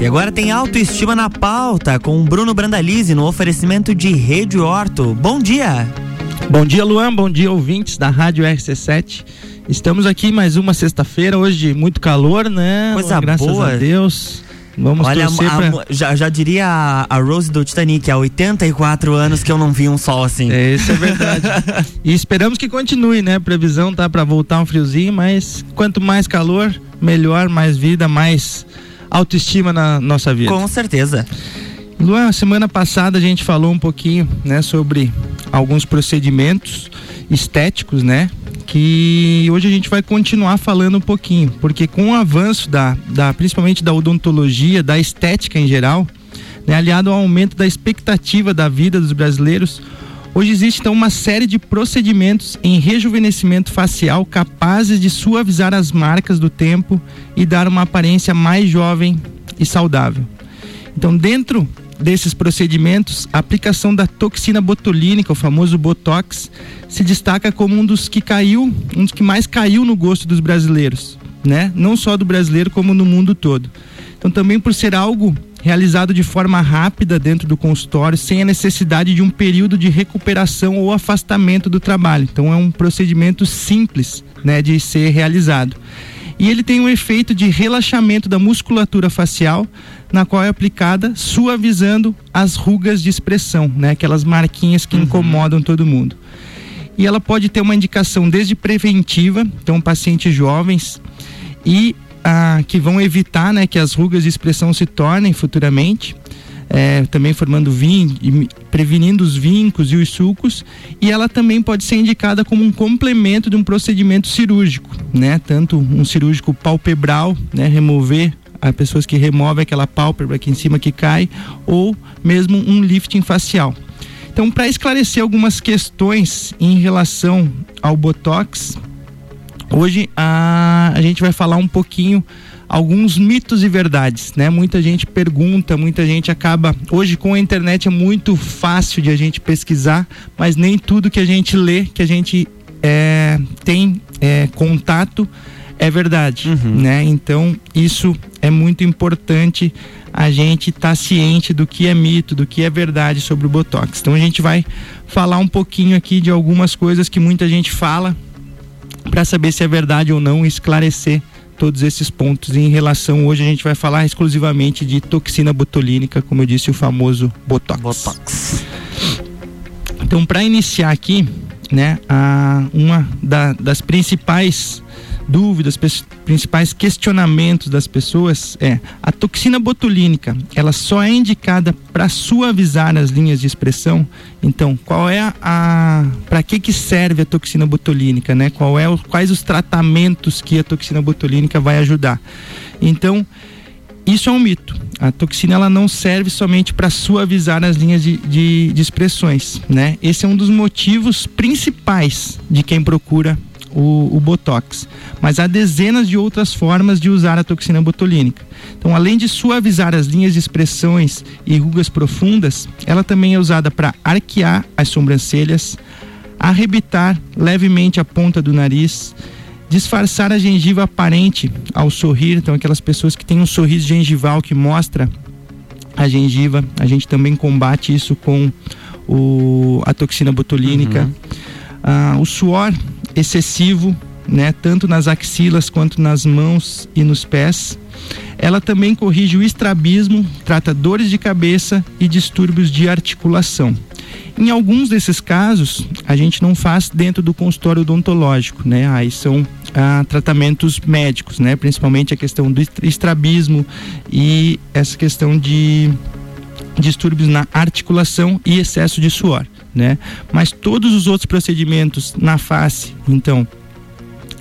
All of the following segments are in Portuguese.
E agora tem autoestima na pauta com Bruno Brandalize no oferecimento de Rede Horto. Bom dia! Bom dia, Luan. Bom dia, ouvintes da Rádio RC7. Estamos aqui mais uma sexta-feira, hoje muito calor, né? Coisa Luan, Graças boa. a Deus. Vamos Olha, a- pra... já, já diria a, a Rose do Titanic, há 84 anos que eu não vi um sol assim. É, isso é verdade. e esperamos que continue, né? Previsão tá para voltar um friozinho, mas quanto mais calor, melhor, mais vida, mais autoestima na nossa vida. Com certeza. Luan, semana passada a gente falou um pouquinho, né, sobre alguns procedimentos estéticos, né? Que hoje a gente vai continuar falando um pouquinho, porque com o avanço da, da principalmente da odontologia, da estética em geral, né, aliado ao aumento da expectativa da vida dos brasileiros, hoje existe então uma série de procedimentos em rejuvenescimento facial capazes de suavizar as marcas do tempo e dar uma aparência mais jovem e saudável. Então, dentro desses procedimentos, a aplicação da toxina botulínica, o famoso Botox, se destaca como um dos que caiu, um dos que mais caiu no gosto dos brasileiros, né? Não só do brasileiro, como no mundo todo. Então, também por ser algo realizado de forma rápida dentro do consultório, sem a necessidade de um período de recuperação ou afastamento do trabalho. Então, é um procedimento simples, né, de ser realizado. E ele tem um efeito de relaxamento da musculatura facial, na qual é aplicada suavizando as rugas de expressão, né? Aquelas marquinhas que incomodam todo mundo. E ela pode ter uma indicação desde preventiva, então pacientes jovens e que vão evitar, né, que as rugas de expressão se tornem futuramente, é, também formando vin prevenindo os vincos e os sulcos, e ela também pode ser indicada como um complemento de um procedimento cirúrgico, né? Tanto um cirúrgico palpebral, né, remover a pessoas que removem aquela pálpebra aqui em cima que cai, ou mesmo um lifting facial. Então, para esclarecer algumas questões em relação ao botox, Hoje a, a gente vai falar um pouquinho alguns mitos e verdades, né? Muita gente pergunta, muita gente acaba. Hoje com a internet é muito fácil de a gente pesquisar, mas nem tudo que a gente lê, que a gente é, tem é, contato é verdade, né? Então isso é muito importante a gente estar ciente do que é mito, do que é verdade sobre o botox. Então a gente vai falar um pouquinho aqui de algumas coisas que muita gente fala para saber se é verdade ou não e esclarecer todos esses pontos em relação hoje a gente vai falar exclusivamente de toxina botulínica, como eu disse, o famoso botox. Botox. Então, para iniciar aqui, né, a, uma da- das principais dúvidas, principais questionamentos das pessoas é a toxina botulínica, ela só é indicada para suavizar as linhas de expressão. Então, qual é a, para que que serve a toxina botulínica, né? Qual é o, quais os tratamentos que a toxina botulínica vai ajudar? Então, isso é um mito. A toxina ela não serve somente para suavizar as linhas de, de, de expressões, né? Esse é um dos motivos principais de quem procura o, o botox. Mas há dezenas de outras formas de usar a toxina botulínica. Então, além de suavizar as linhas de expressões e rugas profundas, ela também é usada para arquear as sobrancelhas, arrebitar levemente a ponta do nariz, disfarçar a gengiva aparente ao sorrir, então aquelas pessoas que têm um sorriso gengival que mostra a gengiva, a gente também combate isso com o, a toxina botulínica. Ah, o suor excessivo, né, tanto nas axilas quanto nas mãos e nos pés. Ela também corrige o estrabismo, trata dores de cabeça e distúrbios de articulação. Em alguns desses casos, a gente não faz dentro do consultório odontológico, né? Aí são ah, tratamentos médicos, né? Principalmente a questão do estra- estrabismo e essa questão de distúrbios na articulação e excesso de suor, né? Mas todos os outros procedimentos na face, então,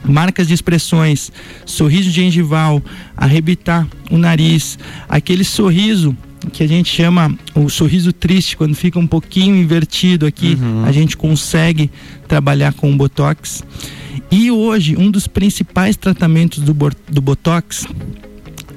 marcas de expressões, sorriso gengival, arrebitar o nariz, aquele sorriso que a gente chama o sorriso triste, quando fica um pouquinho invertido aqui, a gente consegue trabalhar com o botox. E hoje, um dos principais tratamentos do, do botox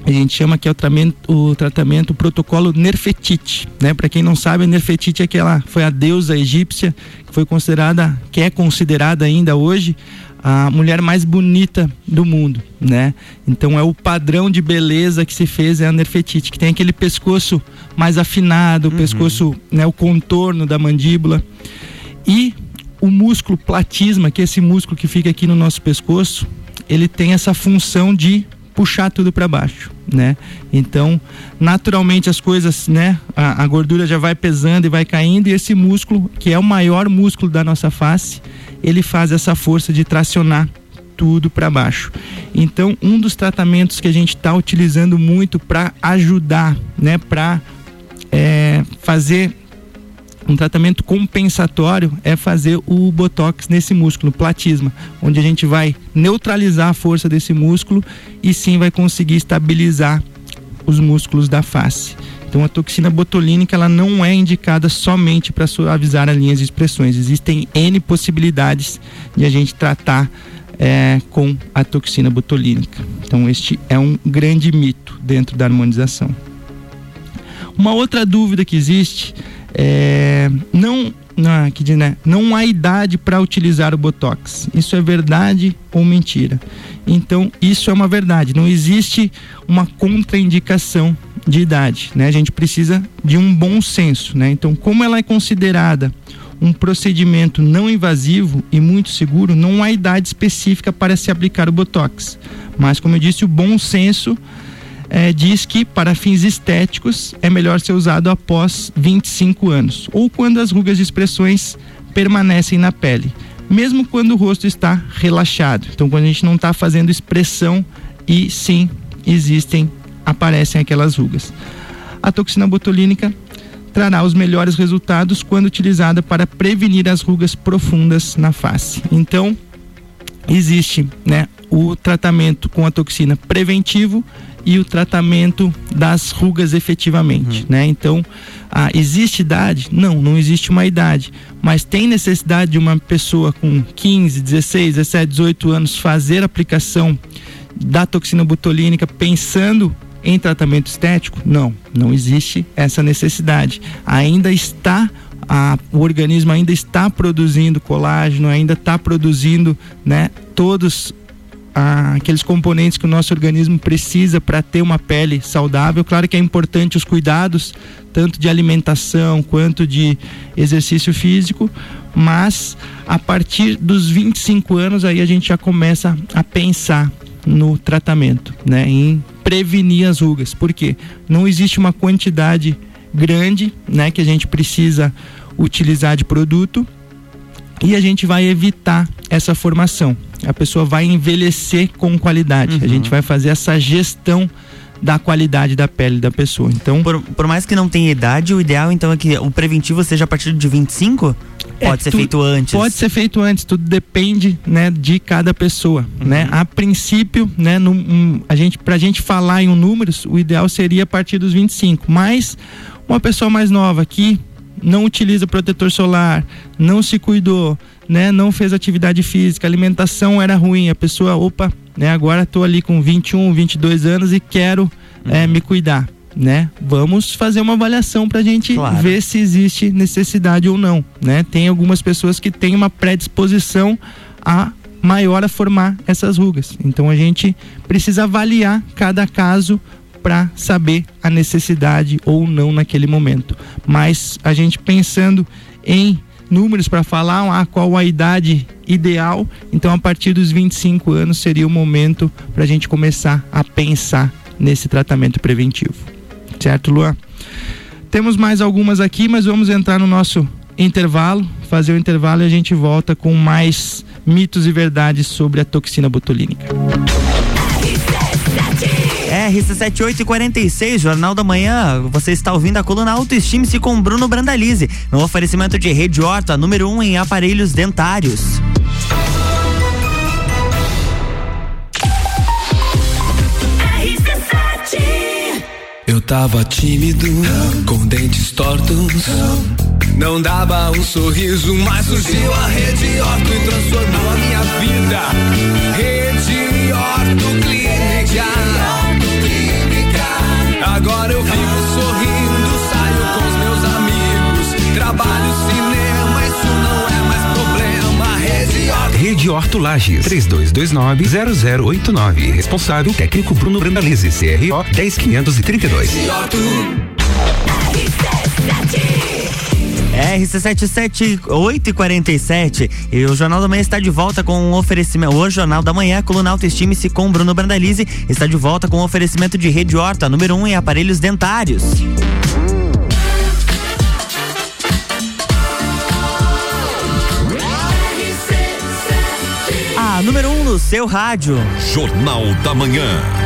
a gente chama que é o tratamento, o tratamento o protocolo Nerfetite, né? Para quem não sabe, a Nerfetite é aquela foi a deusa egípcia que foi considerada, que é considerada ainda hoje a mulher mais bonita do mundo, né? Então é o padrão de beleza que se fez é a Nerfetiti, que tem aquele pescoço mais afinado, o uhum. pescoço, né, o contorno da mandíbula. E o músculo platisma, que é esse músculo que fica aqui no nosso pescoço, ele tem essa função de puxar tudo para baixo, né? Então, naturalmente as coisas, né? A, a, gordura já vai pesando e vai caindo e esse músculo, que é o maior músculo da nossa face, ele faz essa força de tracionar tudo para baixo. Então, um dos tratamentos que a gente está utilizando muito para ajudar, né? Para é, fazer um tratamento compensatório é fazer o botox nesse músculo, platisma, onde a gente vai neutralizar a força desse músculo e sim vai conseguir estabilizar os músculos da face. Então a toxina botulínica ela não é indicada somente para suavizar as linhas de expressões. Existem N possibilidades de a gente tratar é, com a toxina botulínica. Então este é um grande mito dentro da harmonização. Uma outra dúvida que existe é, não, não, que, né, não há idade para utilizar o Botox. Isso é verdade ou mentira? Então, isso é uma verdade. Não existe uma contraindicação de idade. Né? A gente precisa de um bom senso. Né? Então, como ela é considerada um procedimento não invasivo e muito seguro, não há idade específica para se aplicar o Botox. Mas, como eu disse, o bom senso é, diz que para fins estéticos é melhor ser usado após 25 anos ou quando as rugas de expressões permanecem na pele, mesmo quando o rosto está relaxado. Então, quando a gente não está fazendo expressão e sim existem, aparecem aquelas rugas. A toxina botulínica trará os melhores resultados quando utilizada para prevenir as rugas profundas na face. Então, existe, né, o tratamento com a toxina preventivo e o tratamento das rugas efetivamente, uhum. né? Então, ah, existe idade? Não, não existe uma idade, mas tem necessidade de uma pessoa com 15, 16, 17, 18 anos fazer aplicação da toxina botulínica pensando em tratamento estético? Não, não existe essa necessidade. Ainda está a, o organismo ainda está produzindo colágeno, ainda está produzindo, né, todos aqueles componentes que o nosso organismo precisa para ter uma pele saudável. Claro que é importante os cuidados, tanto de alimentação quanto de exercício físico, mas a partir dos 25 anos aí a gente já começa a pensar no tratamento, né, em prevenir as rugas, porque não existe uma quantidade grande, né, que a gente precisa utilizar de produto e a gente vai evitar essa formação a pessoa vai envelhecer com qualidade. Uhum. A gente vai fazer essa gestão da qualidade da pele da pessoa. Então, por, por, mais que não tenha idade, o ideal então é que o preventivo seja a partir de 25? É, pode ser tu, feito antes. Pode ser feito antes, tudo depende, né, de cada pessoa, uhum. né? A princípio, né, num, um, a gente pra gente falar em um números, o ideal seria a partir dos 25, mas uma pessoa mais nova que não utiliza protetor solar, não se cuidou, né, não fez atividade física, alimentação era ruim, a pessoa, opa, né, agora estou ali com 21, 22 anos e quero é, uhum. é, me cuidar, né? Vamos fazer uma avaliação para a gente claro. ver se existe necessidade ou não, né? Tem algumas pessoas que têm uma predisposição a maior a formar essas rugas. Então a gente precisa avaliar cada caso para saber a necessidade ou não naquele momento. Mas a gente pensando em números para falar ah, qual a idade ideal, então a partir dos 25 anos seria o momento para a gente começar a pensar nesse tratamento preventivo. Certo, Luan? Temos mais algumas aqui, mas vamos entrar no nosso intervalo, fazer o intervalo e a gente volta com mais mitos e verdades sobre a toxina botulínica. RC7846, Jornal da Manhã. Você está ouvindo a coluna Autoestime-se com Bruno Brandalize, no oferecimento de Rede Horta, número 1 um em aparelhos dentários. Eu tava tímido, com dentes tortos. Não dava um sorriso, mas surgiu a Rede Horto e transformou a minha vida. Rede Horto Clínica. Agora eu vivo sorrindo, saio com os meus amigos. Trabalho cinema, isso não é mais problema. Rede Horta. Rede Orto Lages. 3229-0089. Responsável técnico Bruno Brandalize, CRO 10532. RC77 8 e 47 o Jornal da Manhã está de volta com um oferecimento. O Jornal da Manhã, coluna Autoestime-se com Bruno Brandalize, está de volta com um oferecimento de Rede Horta, número 1 um em aparelhos dentários. A número 1 um no seu rádio. Jornal da Manhã.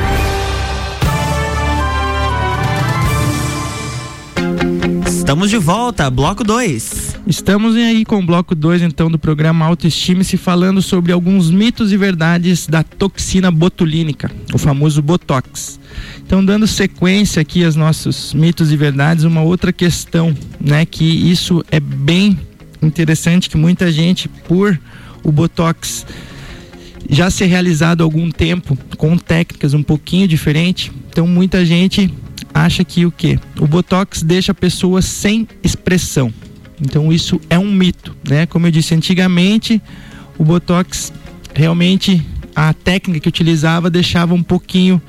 Estamos de volta, bloco 2. Estamos aí com o bloco 2 então do programa Autoestime-se falando sobre alguns mitos e verdades da toxina botulínica, o famoso Botox. Então, dando sequência aqui aos nossos mitos e verdades, uma outra questão, né, que isso é bem interessante que muita gente por o Botox já ser realizado há algum tempo com técnicas um pouquinho diferentes, então muita gente acha que o que? O botox deixa a pessoa sem expressão. Então isso é um mito, né? Como eu disse antigamente, o botox realmente a técnica que utilizava deixava um pouquinho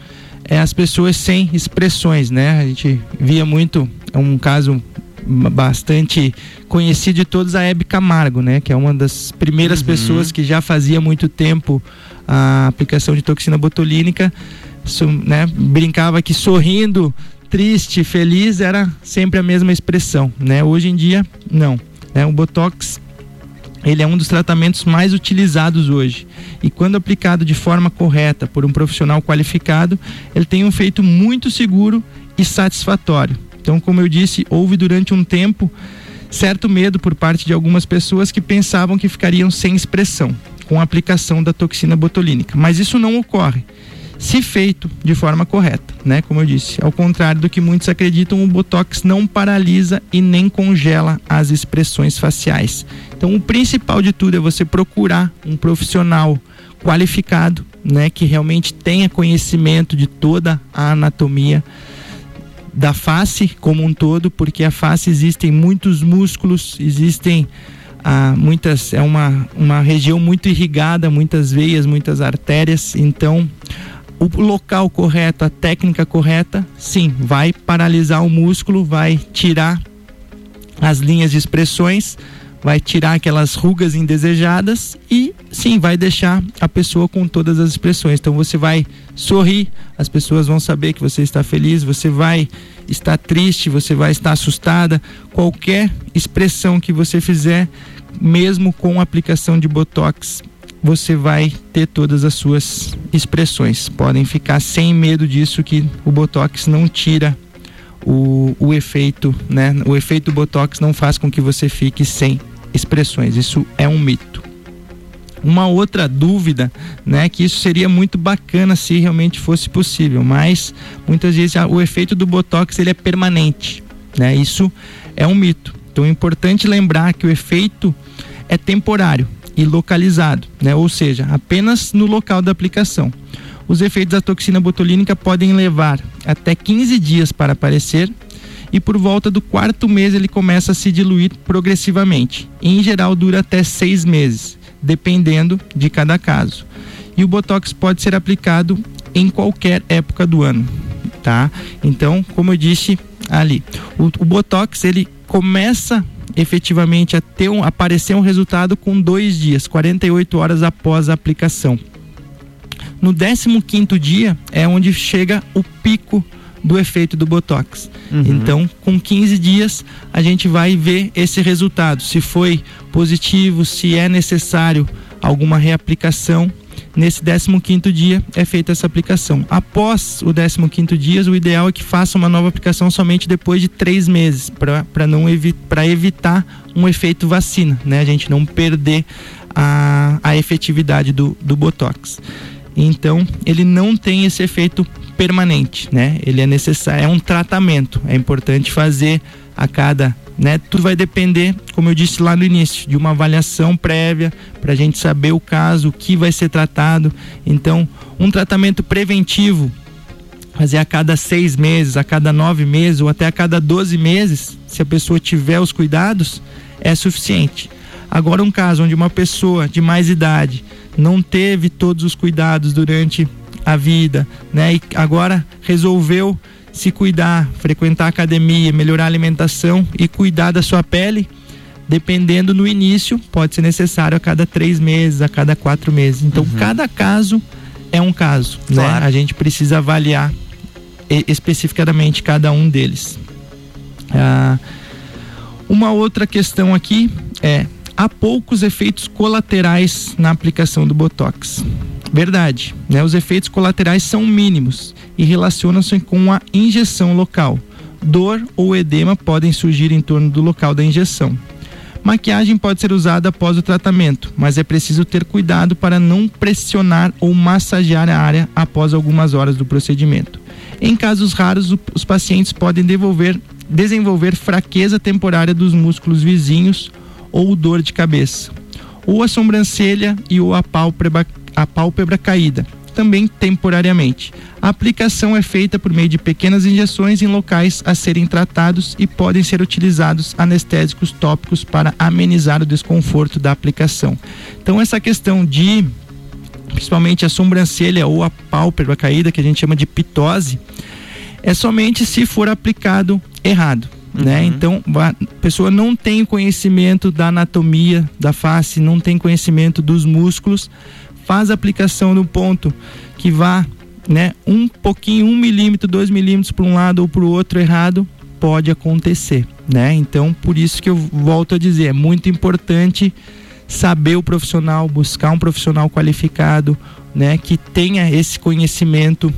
é, as pessoas sem expressões, né? A gente via muito é um caso bastante conhecido de todos a Hebe Camargo, né? Que é uma das primeiras uhum. pessoas que já fazia muito tempo a aplicação de toxina botulínica, né? Brincava que sorrindo triste, feliz, era sempre a mesma expressão, né? Hoje em dia, não. Né? O Botox, ele é um dos tratamentos mais utilizados hoje. E quando aplicado de forma correta por um profissional qualificado, ele tem um efeito muito seguro e satisfatório. Então, como eu disse, houve durante um tempo certo medo por parte de algumas pessoas que pensavam que ficariam sem expressão com a aplicação da toxina botulínica. Mas isso não ocorre se feito de forma correta, né? Como eu disse, ao contrário do que muitos acreditam, o botox não paralisa e nem congela as expressões faciais. Então, o principal de tudo é você procurar um profissional qualificado, né, que realmente tenha conhecimento de toda a anatomia da face como um todo, porque a face existem muitos músculos, existem ah, muitas é uma, uma região muito irrigada, muitas veias, muitas artérias, então o local correto, a técnica correta, sim, vai paralisar o músculo, vai tirar as linhas de expressões, vai tirar aquelas rugas indesejadas e sim, vai deixar a pessoa com todas as expressões. Então você vai sorrir, as pessoas vão saber que você está feliz, você vai estar triste, você vai estar assustada, qualquer expressão que você fizer, mesmo com aplicação de botox você vai ter todas as suas expressões. Podem ficar sem medo disso que o botox não tira o, o efeito, né? O efeito botox não faz com que você fique sem expressões. Isso é um mito. Uma outra dúvida, né, que isso seria muito bacana se realmente fosse possível, mas muitas vezes o efeito do botox ele é permanente, né? Isso é um mito. Então é importante lembrar que o efeito é temporário e localizado, né? ou seja, apenas no local da aplicação. Os efeitos da toxina botulínica podem levar até 15 dias para aparecer e por volta do quarto mês ele começa a se diluir progressivamente. Em geral, dura até seis meses, dependendo de cada caso. E o botox pode ser aplicado em qualquer época do ano, tá? Então, como eu disse ali, o, o botox ele começa efetivamente a ter um, aparecer um resultado com dois dias, 48 horas após a aplicação. No 15 dia é onde chega o pico do efeito do Botox. Uhum. Então, com 15 dias, a gente vai ver esse resultado. Se foi positivo, se é necessário alguma reaplicação Nesse 15 dia é feita essa aplicação. Após o 15 dia, o ideal é que faça uma nova aplicação somente depois de três meses, para não evi evitar um efeito vacina, né? A gente não perder a, a efetividade do, do Botox. Então, ele não tem esse efeito permanente, né? Ele é necessário, é um tratamento. É importante fazer a cada né? Tudo vai depender, como eu disse lá no início, de uma avaliação prévia para a gente saber o caso, o que vai ser tratado. Então, um tratamento preventivo, fazer a cada seis meses, a cada nove meses ou até a cada doze meses, se a pessoa tiver os cuidados, é suficiente. Agora, um caso onde uma pessoa de mais idade não teve todos os cuidados durante a vida, né? E agora resolveu se cuidar, frequentar a academia, melhorar a alimentação e cuidar da sua pele, dependendo no início, pode ser necessário a cada três meses, a cada quatro meses. Então, uhum. cada caso é um caso, né? claro. né? A gente precisa avaliar especificamente cada um deles. Ah, uma outra questão aqui é: há poucos efeitos colaterais na aplicação do Botox. Verdade, né? Os efeitos colaterais são mínimos e relacionam-se com a injeção local. Dor ou edema podem surgir em torno do local da injeção. Maquiagem pode ser usada após o tratamento, mas é preciso ter cuidado para não pressionar ou massagear a área após algumas horas do procedimento. Em casos raros, os pacientes podem desenvolver fraqueza temporária dos músculos vizinhos ou dor de cabeça, ou a sobrancelha e ou a pálpebra, a pálpebra caída, também temporariamente. A aplicação é feita por meio de pequenas injeções em locais a serem tratados e podem ser utilizados anestésicos tópicos para amenizar o desconforto da aplicação. Então essa questão de principalmente a sobrancelha ou a pálpebra caída, que a gente chama de pitose, é somente se for aplicado errado. Né? Uhum. Né? Então, a pessoa não tem conhecimento da anatomia da face, não tem conhecimento dos músculos, faz a aplicação no ponto que vá né, um pouquinho, um milímetro, dois milímetros para um lado ou para o outro errado, pode acontecer. Né? Então, por isso que eu volto a dizer, é muito importante saber o profissional, buscar um profissional qualificado, né, que tenha esse conhecimento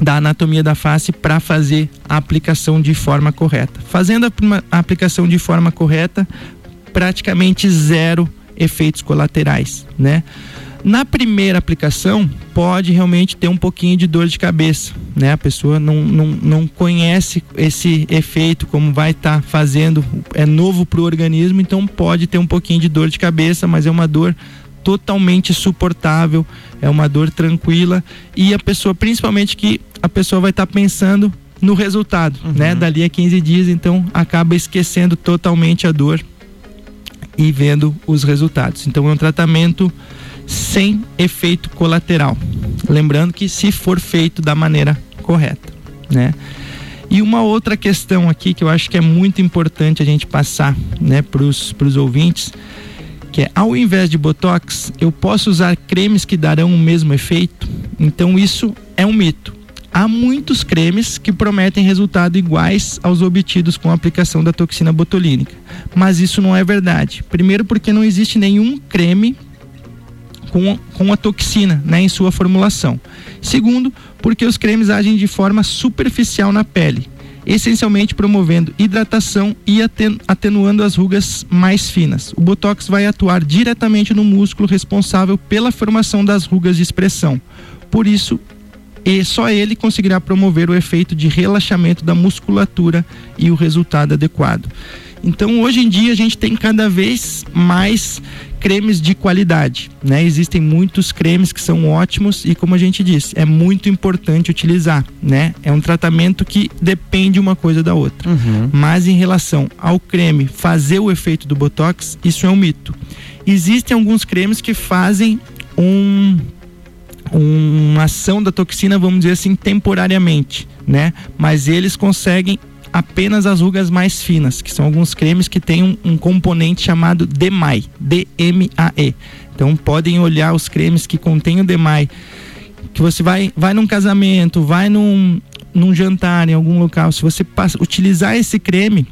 da anatomia da face para fazer a aplicação de forma correta. Fazendo a aplicação de forma correta, praticamente zero efeitos colaterais, né? Na primeira aplicação, pode realmente ter um pouquinho de dor de cabeça, né? A pessoa não, não, não conhece esse efeito, como vai estar tá fazendo, é novo para o organismo, então pode ter um pouquinho de dor de cabeça, mas é uma dor totalmente suportável, é uma dor tranquila e a pessoa, principalmente que a pessoa vai estar tá pensando no resultado, uhum. né? Dali a 15 dias, então acaba esquecendo totalmente a dor e vendo os resultados. Então é um tratamento sem efeito colateral. Lembrando que se for feito da maneira correta, né? E uma outra questão aqui que eu acho que é muito importante a gente passar, né, para os ouvintes, que é ao invés de botox, eu posso usar cremes que darão o mesmo efeito. Então isso é um mito. Há muitos cremes que prometem resultados iguais aos obtidos com a aplicação da toxina botulínica, mas isso não é verdade. Primeiro porque não existe nenhum creme com, com a toxina né, em sua formulação. Segundo, porque os cremes agem de forma superficial na pele, essencialmente promovendo hidratação e atenuando as rugas mais finas. O botox vai atuar diretamente no músculo responsável pela formação das rugas de expressão. Por isso, e só ele conseguirá promover o efeito de relaxamento da musculatura e o resultado adequado. Então, hoje em dia, a gente tem cada vez mais cremes de qualidade, né? Existem muitos cremes que são ótimos e como a gente disse, é muito importante utilizar, né? É um tratamento que depende uma coisa da outra. Uhum. Mas em relação ao creme fazer o efeito do botox, isso é um mito. Existem alguns cremes que fazem um uma ação da toxina, vamos dizer assim, temporariamente, né? Mas eles conseguem apenas as rugas mais finas, que são alguns cremes que têm um, um componente chamado DMAE, D-M-A-E. Então podem olhar os cremes que contêm o DMAE, que você vai, vai num casamento, vai num, num jantar em algum local, se você passa, utilizar esse creme,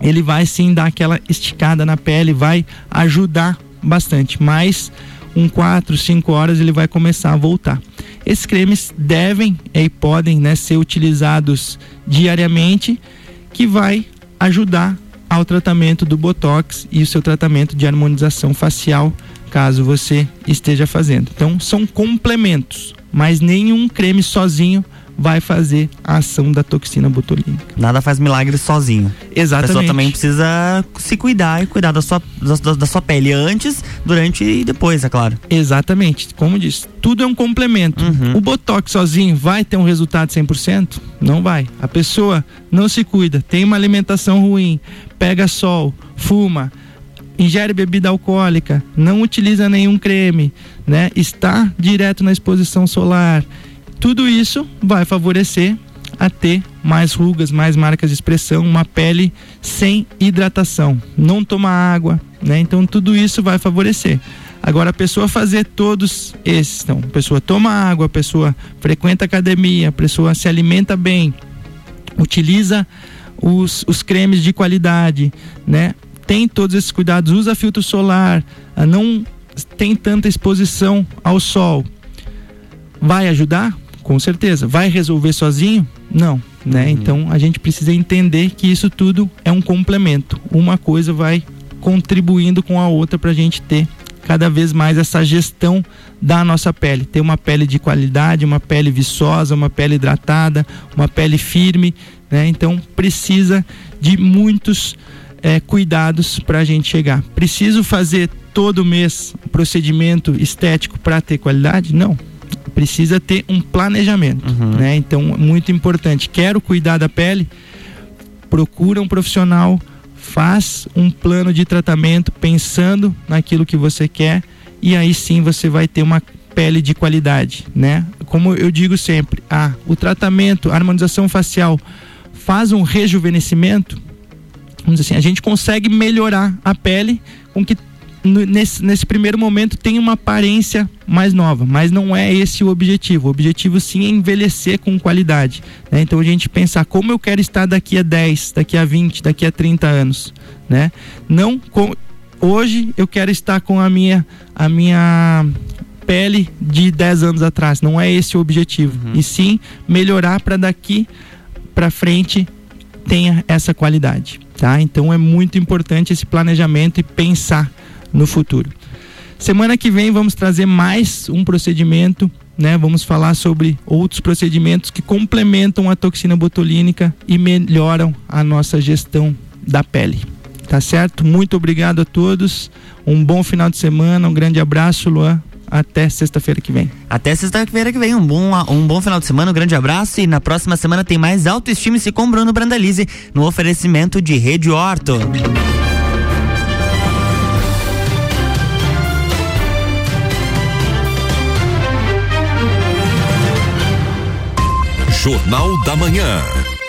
ele vai sim dar aquela esticada na pele, vai ajudar bastante, mas um 4, 5 horas ele vai começar a voltar. Esses cremes devem e podem né, ser utilizados diariamente, que vai ajudar ao tratamento do botox e o seu tratamento de harmonização facial, caso você esteja fazendo. Então, são complementos, mas nenhum creme sozinho vai fazer a ação da toxina botulínica. Nada faz milagre sozinho. Exatamente. A pessoa também precisa se cuidar e cuidar da sua, da, da sua pele antes, durante e depois, é claro. Exatamente. Como disse, tudo é um complemento. Uhum. O botox sozinho vai ter um resultado 100%? Não vai. A pessoa não se cuida, tem uma alimentação ruim, pega sol, fuma, ingere bebida alcoólica, não utiliza nenhum creme, né? Está direto na exposição solar. Tudo isso vai favorecer a ter mais rugas, mais marcas de expressão, uma pele sem hidratação, não toma água, né? Então tudo isso vai favorecer. Agora a pessoa fazer todos esses, então, a pessoa toma água, a pessoa frequenta academia, a pessoa se alimenta bem, utiliza os, os cremes de qualidade, né? Tem todos esses cuidados, usa filtro solar, não tem tanta exposição ao sol. Vai ajudar? Com certeza. Vai resolver sozinho? Não, né? Uhum. Então a gente precisa entender que isso tudo é um complemento. Uma coisa vai contribuindo com a outra para a gente ter cada vez mais essa gestão da nossa pele, ter uma pele de qualidade, uma pele viçosa, uma pele hidratada, uma pele firme, né? Então precisa de muitos é, cuidados para a gente chegar. Preciso fazer todo mês procedimento estético para ter qualidade? Não. Precisa ter um planejamento, uhum. né? Então muito importante. Quero cuidar da pele? Procura um profissional faz um plano de tratamento pensando naquilo que você quer e aí sim você vai ter uma pele de qualidade, né? Como eu digo sempre, ah, o tratamento, a harmonização facial faz um rejuvenescimento, vamos dizer assim, a gente consegue melhorar a pele com que nesse, nesse primeiro momento tem uma aparência mais nova, mas não é esse o objetivo. O objetivo sim é envelhecer com qualidade. Né? Então a gente pensar como eu quero estar daqui a 10, daqui a 20, daqui a 30 anos. Né? Não com, hoje eu quero estar com a minha, a minha pele de 10 anos atrás. Não é esse o objetivo. Uhum. E sim melhorar para daqui para frente tenha essa qualidade. Tá? Então é muito importante esse planejamento e pensar no futuro. Semana que vem vamos trazer mais um procedimento, né? Vamos falar sobre outros procedimentos que complementam a toxina botulínica e melhoram a nossa gestão da pele. Tá certo? Muito obrigado a todos. Um bom final de semana, um grande abraço, Luan. Até sexta-feira que vem. Até sexta-feira que vem. Um bom, um bom final de semana, um grande abraço. E na próxima semana tem mais autoestima-se com Bruno Brandalize no oferecimento de Rede Horto. Jornal da Manhã.